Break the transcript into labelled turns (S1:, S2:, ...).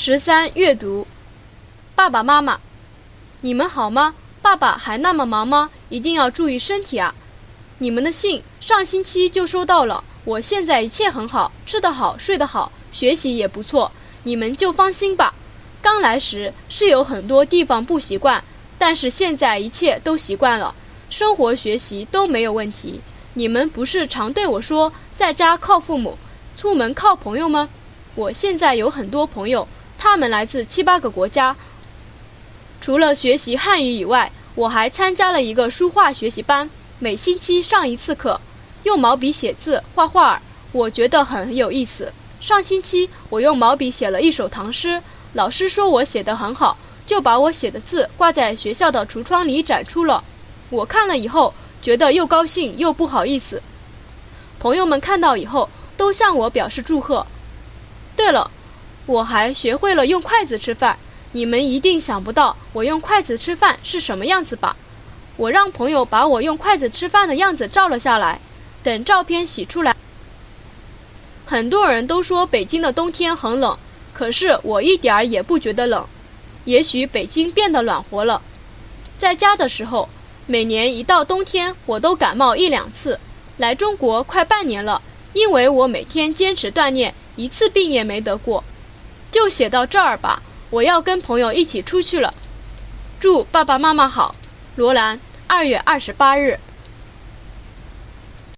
S1: 十三阅读，爸爸妈妈，你们好吗？爸爸还那么忙吗？一定要注意身体啊！你们的信上星期就收到了，我现在一切很好，吃得好，睡得好，学习也不错，你们就放心吧。刚来时是有很多地方不习惯，但是现在一切都习惯了，生活学习都没有问题。你们不是常对我说，在家靠父母，出门靠朋友吗？我现在有很多朋友，他们来自七八个国家。除了学习汉语以外，我还参加了一个书画学习班，每星期上一次课，用毛笔写字、画画儿，我觉得很有意思。上星期我用毛笔写了一首唐诗，老师说我写得很好，就把我写的字挂在学校的橱窗里展出了。我看了以后。觉得又高兴又不好意思。朋友们看到以后都向我表示祝贺。对了，我还学会了用筷子吃饭。你们一定想不到我用筷子吃饭是什么样子吧？我让朋友把我用筷子吃饭的样子照了下来。等照片洗出来，很多人都说北京的冬天很冷，可是我一点儿也不觉得冷。也许北京变得暖和了。在家的时候。每年一到冬天，我都感冒一两次。来中国快半年了，因为我每天坚持锻炼，一次病也没得过。就写到这儿吧，我要跟朋友一起出去了。祝爸爸妈妈好，罗兰。二月二十八日。